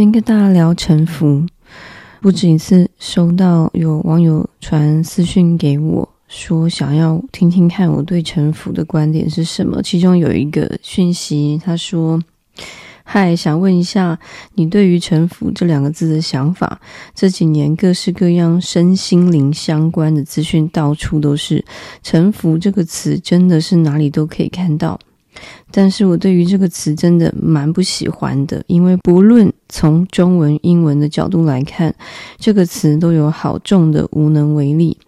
先跟大家聊沉浮，不止一次收到有网友传私讯给我，说想要听听看我对沉浮的观点是什么。其中有一个讯息，他说。嗨，想问一下你对于“臣服”这两个字的想法？这几年各式各样身心灵相关的资讯到处都是，“臣服”这个词真的是哪里都可以看到。但是我对于这个词真的蛮不喜欢的，因为不论从中文、英文的角度来看，这个词都有好重的无能为力，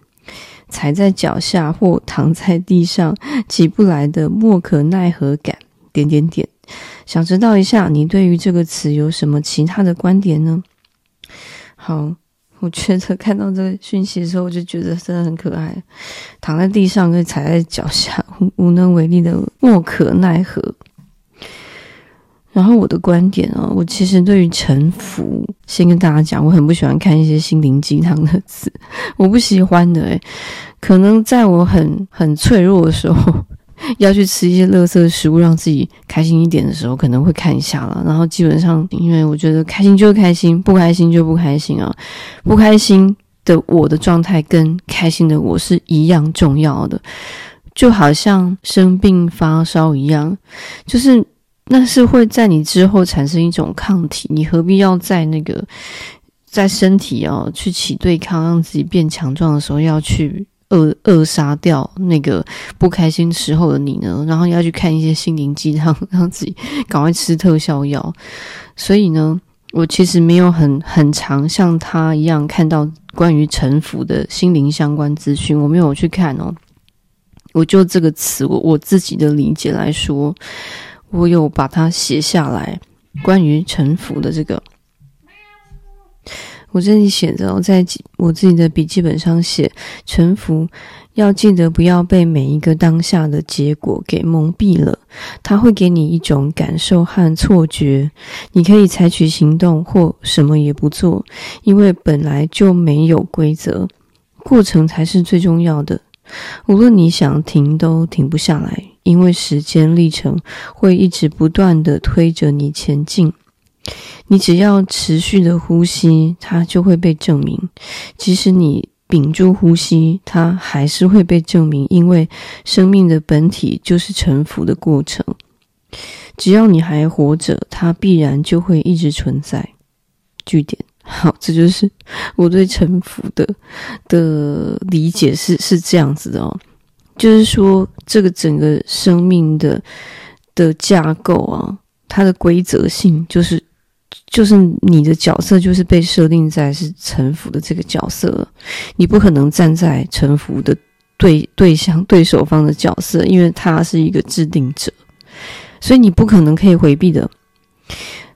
踩在脚下或躺在地上起不来的莫可奈何感。点点点。想知道一下，你对于这个词有什么其他的观点呢？好，我觉得看到这个讯息的时候，我就觉得真的很可爱，躺在地上跟踩在脚下，无能为力的莫可奈何。然后我的观点啊，我其实对于臣服，先跟大家讲，我很不喜欢看一些心灵鸡汤的词，我不喜欢的。诶，可能在我很很脆弱的时候。要去吃一些垃圾食物，让自己开心一点的时候，可能会看一下了。然后基本上，因为我觉得开心就开心，不开心就不开心啊。不开心的我的状态跟开心的我是一样重要的，就好像生病发烧一样，就是那是会在你之后产生一种抗体。你何必要在那个在身体哦去起对抗，让自己变强壮的时候要去？扼扼杀掉那个不开心时候的你呢？然后要去看一些心灵鸡汤，让自己赶快吃特效药。所以呢，我其实没有很很常像他一样看到关于臣服的心灵相关资讯，我没有去看哦。我就这个词，我我自己的理解来说，我有把它写下来，关于臣服的这个。我这里写着，我在我自己的笔记本上写：臣服，要记得不要被每一个当下的结果给蒙蔽了，它会给你一种感受和错觉。你可以采取行动或什么也不做，因为本来就没有规则，过程才是最重要的。无论你想停都停不下来，因为时间历程会一直不断地推着你前进。你只要持续的呼吸，它就会被证明；即使你屏住呼吸，它还是会被证明。因为生命的本体就是臣服的过程。只要你还活着，它必然就会一直存在。句点。好，这就是我对臣服的的理解是是这样子的哦，就是说这个整个生命的的架构啊，它的规则性就是。就是你的角色就是被设定在是臣服的这个角色，你不可能站在臣服的对对象对手方的角色，因为他是一个制定者，所以你不可能可以回避的。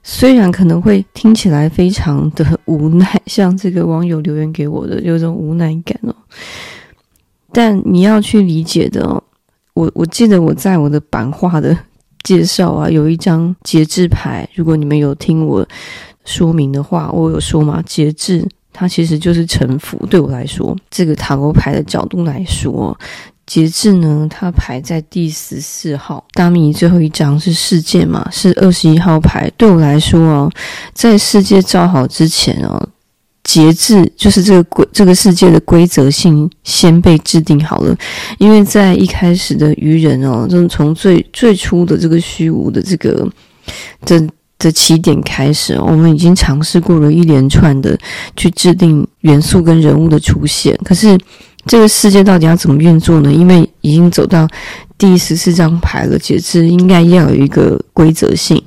虽然可能会听起来非常的无奈，像这个网友留言给我的有种无奈感哦，但你要去理解的。我我记得我在我的版画的。介绍啊，有一张节制牌。如果你们有听我说明的话，我有说嘛，节制它其实就是臣服。对我来说，这个塔罗牌的角度来说，节制呢，它排在第十四号。大秘最后一张是世界嘛，是二十一号牌。对我来说哦，在世界造好之前哦。节制就是这个规，这个世界的规则性先被制定好了，因为在一开始的愚人哦，就是从最最初的这个虚无的这个的的起点开始，我们已经尝试过了一连串的去制定元素跟人物的出现。可是这个世界到底要怎么运作呢？因为已经走到第十四张牌了，节制应该要有一个规则性。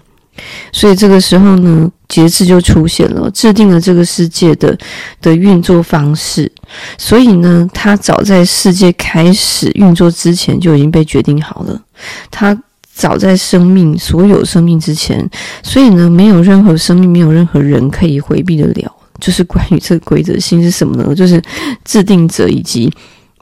所以这个时候呢，节制就出现了，制定了这个世界的的运作方式。所以呢，它早在世界开始运作之前就已经被决定好了。它早在生命所有生命之前，所以呢，没有任何生命，没有任何人可以回避得了。就是关于这个规则性是什么呢？就是制定者以及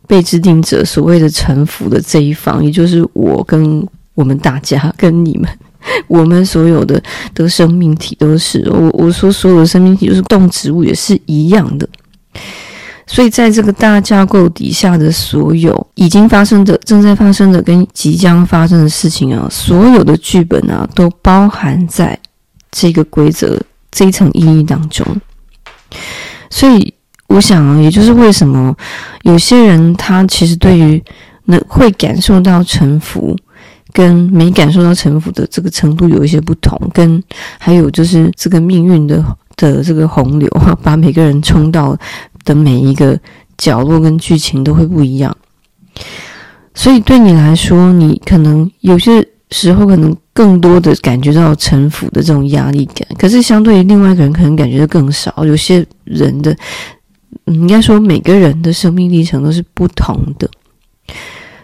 被制定者所谓的臣服的这一方，也就是我跟我们大家跟你们。我们所有的的生命体都是我我说所有的生命体，就是动植物也是一样的。所以在这个大架构底下的所有已经发生的、正在发生的跟即将发生的事情啊，所有的剧本啊，都包含在这个规则这一层意义当中。所以，我想啊，也就是为什么有些人他其实对于能会感受到臣服，跟没感受到城府的这个程度有一些不同，跟还有就是这个命运的的这个洪流哈，把每个人冲到的每一个角落跟剧情都会不一样。所以对你来说，你可能有些时候可能更多的感觉到城府的这种压力感，可是相对于另外一个人，可能感觉的更少。有些人的，嗯，应该说每个人的生命历程都是不同的。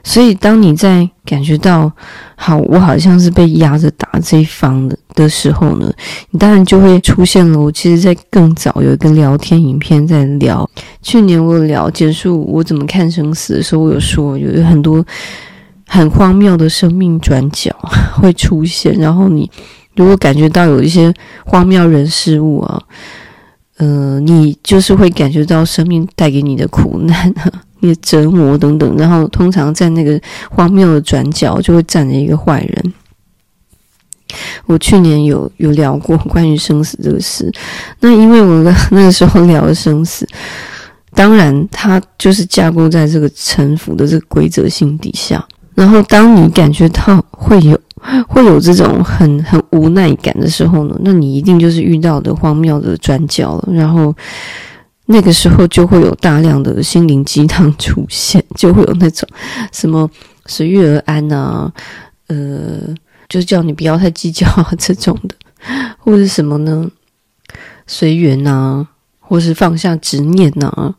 所以，当你在感觉到好，我好像是被压着打这一方的的时候呢，你当然就会出现了。我其实，在更早有一个聊天影片在聊，去年我有聊结束我怎么看生死的时候，我有说有很多很荒谬的生命转角会出现。然后，你如果感觉到有一些荒谬人事物啊，呃，你就是会感觉到生命带给你的苦难。折磨等等，然后通常在那个荒谬的转角就会站着一个坏人。我去年有有聊过关于生死这个事，那因为我那个时候聊了生死，当然它就是架构在这个臣服的这个规则性底下。然后当你感觉到会有 会有这种很很无奈感的时候呢，那你一定就是遇到的荒谬的转角了。然后。那个时候就会有大量的心灵鸡汤出现，就会有那种什么随遇而安啊，呃，就是叫你不要太计较啊 这种的，或者什么呢？随缘啊，或是放下执念啊，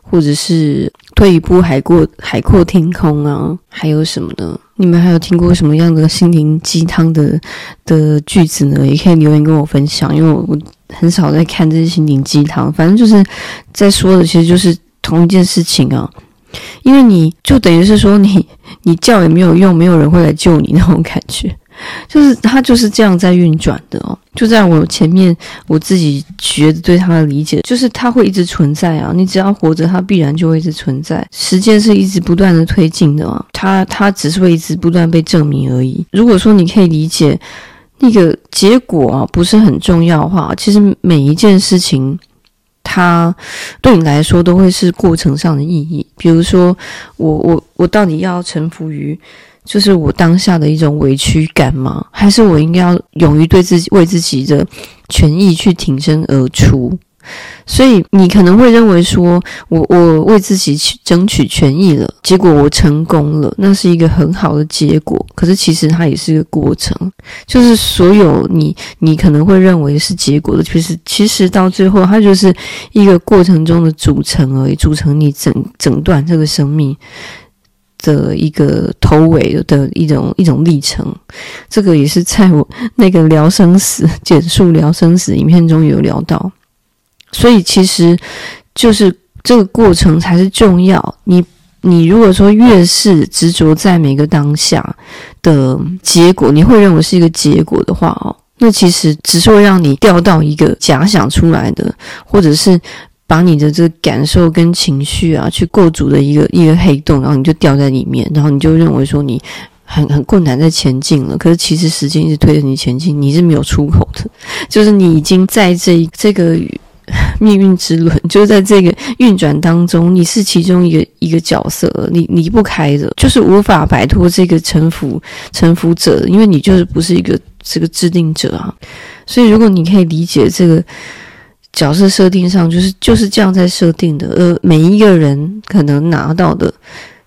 或者是退一步海阔海阔天空啊，还有什么呢？你们还有听过什么样的心灵鸡汤的的句子呢？也可以留言跟我分享，因为我。很少在看这些心灵鸡汤，反正就是在说的，其实就是同一件事情啊。因为你就等于是说你，你叫也没有用，没有人会来救你那种感觉，就是它就是这样在运转的哦。就在我前面，我自己觉得对它的理解，就是它会一直存在啊。你只要活着，它必然就会一直存在。时间是一直不断的推进的啊，它它只是会一直不断被证明而已。如果说你可以理解。那个结果啊，不是很重要的话，其实每一件事情，它对你来说都会是过程上的意义。比如说，我我我到底要臣服于，就是我当下的一种委屈感吗？还是我应该要勇于对自己为自己的权益去挺身而出？所以你可能会认为说，我我为自己去争取权益了，结果我成功了，那是一个很好的结果。可是其实它也是一个过程，就是所有你你可能会认为是结果的，就是其实到最后它就是一个过程中的组成而已，组成你整整段这个生命的一个头尾的一种一种历程。这个也是在我那个聊生死、简述聊生死影片中有聊到。所以其实，就是这个过程才是重要。你你如果说越是执着在每个当下的结果，你会认为是一个结果的话哦，那其实只是会让你掉到一个假想出来的，或者是把你的这个感受跟情绪啊去构筑的一个一个黑洞，然后你就掉在里面，然后你就认为说你很很困难在前进了。可是其实时间一直推着你前进，你是没有出口的，就是你已经在这这个。命运之轮就是在这个运转当中，你是其中一个一个角色，你离不开的，就是无法摆脱这个臣服臣服者，因为你就是不是一个这个制定者啊。所以，如果你可以理解这个角色设定上，就是就是这样在设定的，而每一个人可能拿到的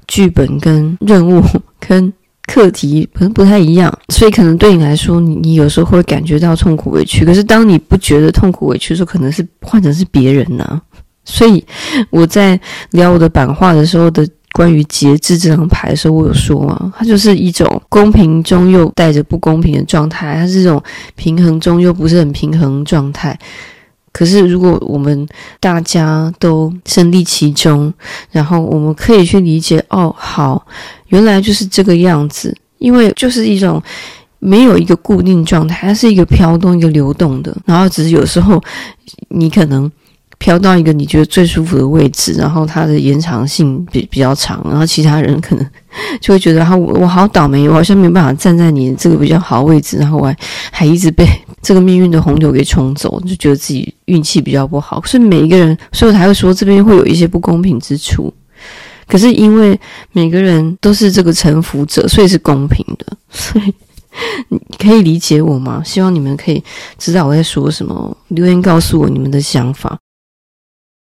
剧本跟任务跟。课题可能不太一样，所以可能对你来说，你你有时候会感觉到痛苦委屈。可是当你不觉得痛苦委屈的时候，可能是换成是别人呢、所以我在聊我的版画的时候的关于节制这张牌的时候，我有说啊，它就是一种公平中又带着不公平的状态，它是这种平衡中又不是很平衡状态。可是如果我们大家都身历其中，然后我们可以去理解，哦，好。原来就是这个样子，因为就是一种没有一个固定状态，它是一个飘动、一个流动的。然后只是有时候你可能飘到一个你觉得最舒服的位置，然后它的延长性比比较长，然后其他人可能就会觉得，哈，我我好倒霉，我好像没有办法站在你这个比较好的位置，然后我还还一直被 这个命运的洪流给冲走，就觉得自己运气比较不好。所以每一个人，所以我才会说这边会有一些不公平之处。可是因为每个人都是这个臣服者，所以是公平的。所以你可以理解我吗？希望你们可以知道我在说什么，留言告诉我你们的想法。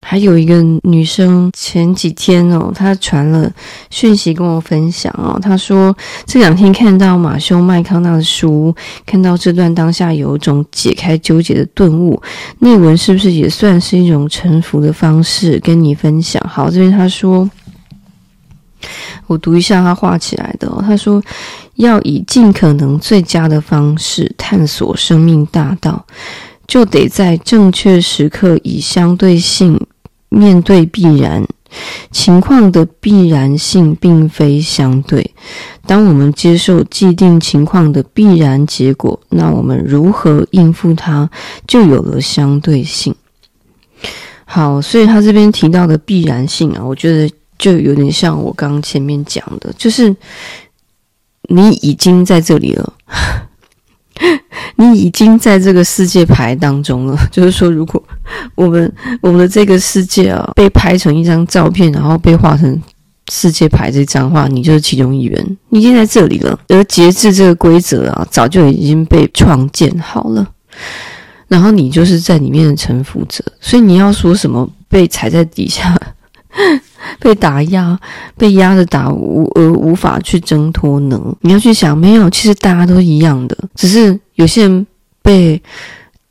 还有一个女生前几天哦，她传了讯息跟我分享哦，她说这两天看到马修麦康纳的书，看到这段当下有一种解开纠结的顿悟，内文是不是也算是一种臣服的方式？跟你分享。好，这边她说，我读一下她画起来的哦，她说要以尽可能最佳的方式探索生命大道。就得在正确时刻以相对性面对必然情况的必然性，并非相对。当我们接受既定情况的必然结果，那我们如何应付它，就有了相对性。好，所以他这边提到的必然性啊，我觉得就有点像我刚前面讲的，就是你已经在这里了。你已经在这个世界牌当中了，就是说，如果我们我们的这个世界啊被拍成一张照片，然后被画成世界牌这张画，你就是其中一员，你已经在这里了。而节制这个规则啊，早就已经被创建好了，然后你就是在里面的臣服者，所以你要说什么被踩在底下。被打压，被压着打，无而无法去挣脱呢？你要去想，没有，其实大家都一样的，只是有些人被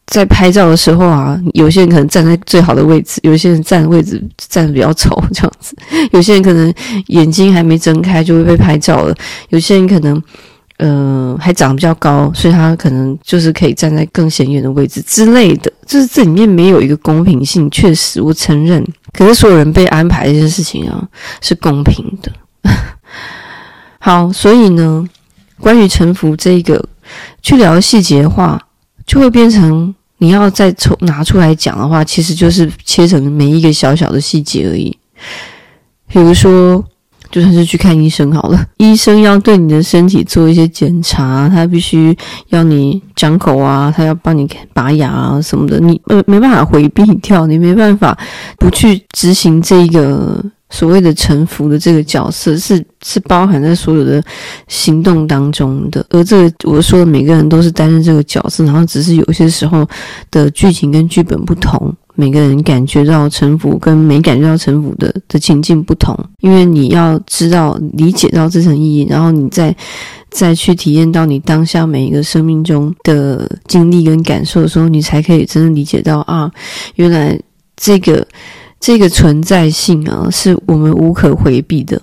在拍照的时候啊，有些人可能站在最好的位置，有些人站的位置站得比较丑，这样子，有些人可能眼睛还没睁开就会被拍照了，有些人可能。呃，还长得比较高，所以他可能就是可以站在更显眼的位置之类的。就是这里面没有一个公平性，确实我承认。可是所有人被安排这件事情啊，是公平的。好，所以呢，关于臣服这个去聊细节的话，就会变成你要再从拿出来讲的话，其实就是切成每一个小小的细节而已。比如说。就算是去看医生好了，医生要对你的身体做一些检查，他必须要你张口啊，他要帮你拔牙啊什么的，你没没办法回避掉，你没办法不去执行这个所谓的臣服的这个角色，是是包含在所有的行动当中的。而这个我说的每个人都是担任这个角色，然后只是有些时候的剧情跟剧本不同。每个人感觉到臣服跟没感觉到臣服的的情境不同，因为你要知道理解到这层意义，然后你再再去体验到你当下每一个生命中的经历跟感受的时候，你才可以真正理解到啊，原来这个这个存在性啊，是我们无可回避的，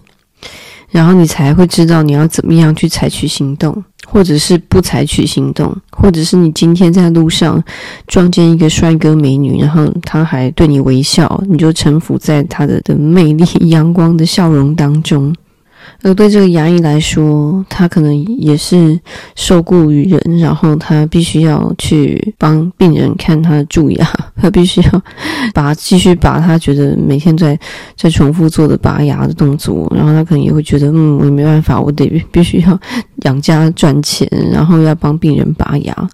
然后你才会知道你要怎么样去采取行动。或者是不采取行动，或者是你今天在路上撞见一个帅哥美女，然后他还对你微笑，你就臣服在他的的魅力、阳光的笑容当中。而对这个牙医来说，他可能也是受雇于人，然后他必须要去帮病人看他的蛀牙，他必须要把继续把他觉得每天在在重复做的拔牙的动作，然后他可能也会觉得，嗯，我没办法，我得必须要养家赚钱，然后要帮病人拔牙。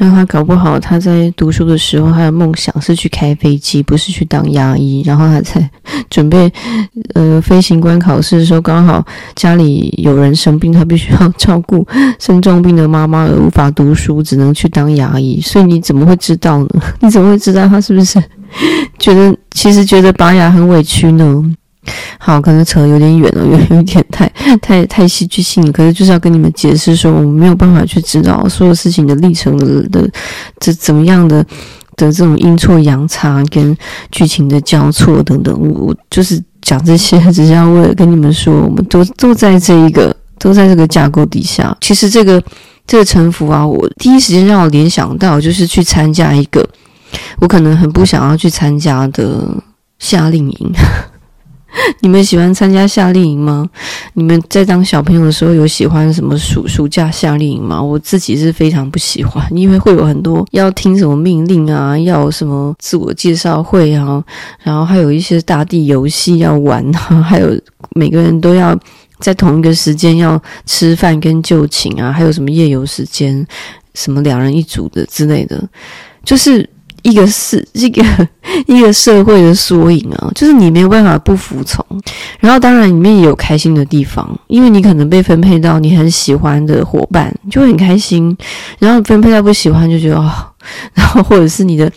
让他搞不好，他在读书的时候，他的梦想是去开飞机，不是去当牙医。然后他在准备呃飞行官考试的时候，刚好家里有人生病，他必须要照顾生重病的妈妈，而无法读书，只能去当牙医。所以你怎么会知道呢？你怎么会知道他是不是觉得其实觉得拔牙很委屈呢？好，可能扯得有点远了，有 有点太太太戏剧性了。可是就是要跟你们解释说，我们没有办法去知道所有事情的历程的的这怎么样的的这种阴错阳差跟剧情的交错等等。我我就是讲这些，只是要为了跟你们说，我们都都在这一个都在这个架构底下。其实这个这个城府啊，我第一时间让我联想到就是去参加一个我可能很不想要去参加的夏令营。你们喜欢参加夏令营吗？你们在当小朋友的时候有喜欢什么暑暑假夏令营吗？我自己是非常不喜欢，因为会有很多要听什么命令啊，要什么自我介绍会啊，然后还有一些大地游戏要玩啊，还有每个人都要在同一个时间要吃饭跟就寝啊，还有什么夜游时间，什么两人一组的之类的，就是。一个是 一个一个社会的缩影啊，就是你没有办法不服从。然后当然里面也有开心的地方，因为你可能被分配到你很喜欢的伙伴，就会很开心。然后分配到不喜欢就觉得哦，然后或者是你的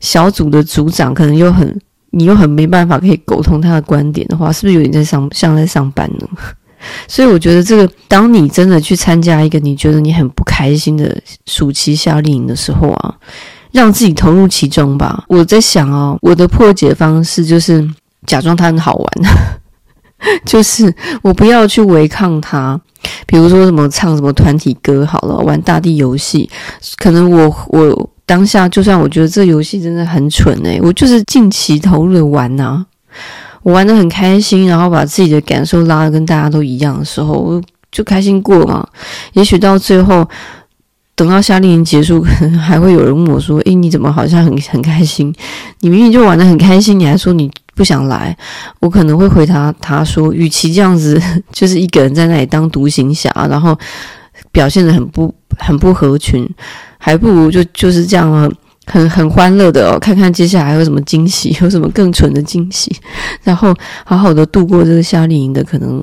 小组的组长可能又很你又很没办法可以沟通他的观点的话，是不是有点在上像在上班呢？所以我觉得这个，当你真的去参加一个你觉得你很不开心的暑期夏令营的时候啊。让自己投入其中吧。我在想哦，我的破解方式就是假装它很好玩，就是我不要去违抗它。比如说什么唱什么团体歌好了，玩大地游戏。可能我我当下就算我觉得这游戏真的很蠢诶，我就是尽其投入的玩呐。我玩得很开心，然后把自己的感受拉得跟大家都一样的时候，我就开心过嘛。也许到最后。等到夏令营结束，可 能还会有人问我说：“诶，你怎么好像很很开心？你明明就玩得很开心，你还说你不想来？”我可能会回答他说：“与其这样子，就是一个人在那里当独行侠，然后表现得很不很不合群，还不如就就是这样很很欢乐的哦，看看接下来有什么惊喜，有什么更蠢的惊喜，然后好好的度过这个夏令营的可能。”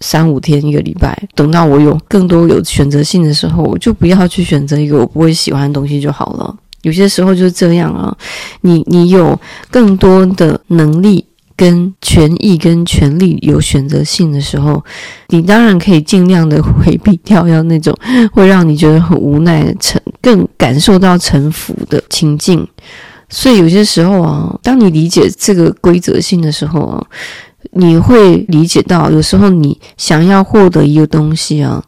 三五天一个礼拜，等到我有更多有选择性的时候，我就不要去选择一个我不会喜欢的东西就好了。有些时候就是这样啊，你你有更多的能力、跟权益、跟权利有选择性的时候，你当然可以尽量的回避掉要那种 会让你觉得很无奈的臣，更感受到臣服的情境。所以有些时候啊，当你理解这个规则性的时候啊。你会理解到，有时候你想要获得一个东西啊，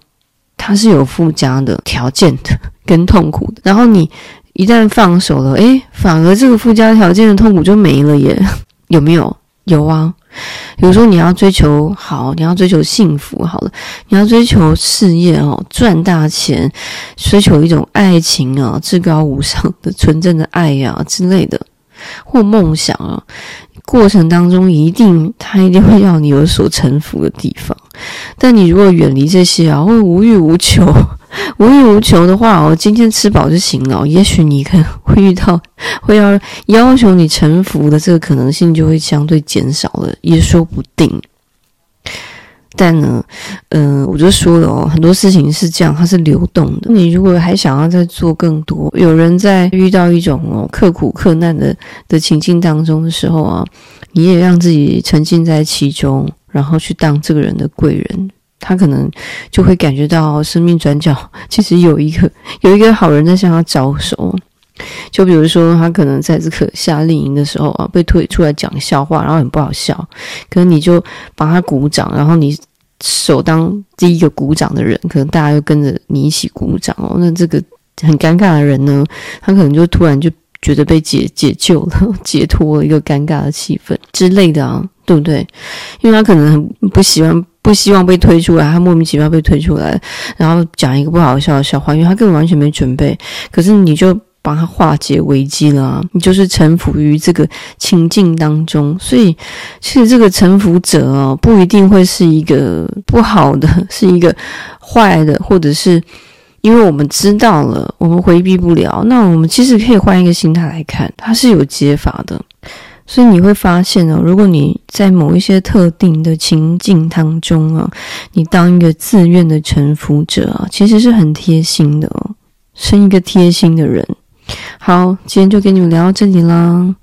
它是有附加的条件的，跟痛苦的。然后你一旦放手了，诶，反而这个附加条件的痛苦就没了耶，有没有？有啊。比如说你要追求好，你要追求幸福，好了，你要追求事业哦，赚大钱，追求一种爱情啊，至高无上的纯正的爱呀、啊、之类的，或梦想啊。过程当中，一定他一定会要你有所臣服的地方。但你如果远离这些啊，会无欲无求，无欲无求的话，哦，今天吃饱就行了。也许你可能会遇到会要要求你臣服的这个可能性，就会相对减少了，也说不定。但呢，嗯、呃，我就说了哦，很多事情是这样，它是流动的。你如果还想要再做更多，有人在遇到一种哦刻苦克难的的情境当中的时候啊，你也让自己沉浸在其中，然后去当这个人的贵人，他可能就会感觉到生命转角其实有一个 有一个好人在向他招手。就比如说，他可能在这个夏令营的时候啊，被推出来讲笑话，然后很不好笑，可能你就帮他鼓掌，然后你。首当第一个鼓掌的人，可能大家就跟着你一起鼓掌哦。那这个很尴尬的人呢，他可能就突然就觉得被解解救了，解脱了一个尴尬的气氛之类的啊，对不对？因为他可能很不喜欢、不希望被推出来，他莫名其妙被推出来，然后讲一个不好笑的笑话，因为他根本完全没准备。可是你就。帮他化解危机了，你就是臣服于这个情境当中，所以其实这个臣服者哦，不一定会是一个不好的，是一个坏的，或者是因为我们知道了，我们回避不了，那我们其实可以换一个心态来看，它是有解法的。所以你会发现哦，如果你在某一些特定的情境当中啊，你当一个自愿的臣服者啊，其实是很贴心的哦，生一个贴心的人。好，今天就跟你们聊到这里了。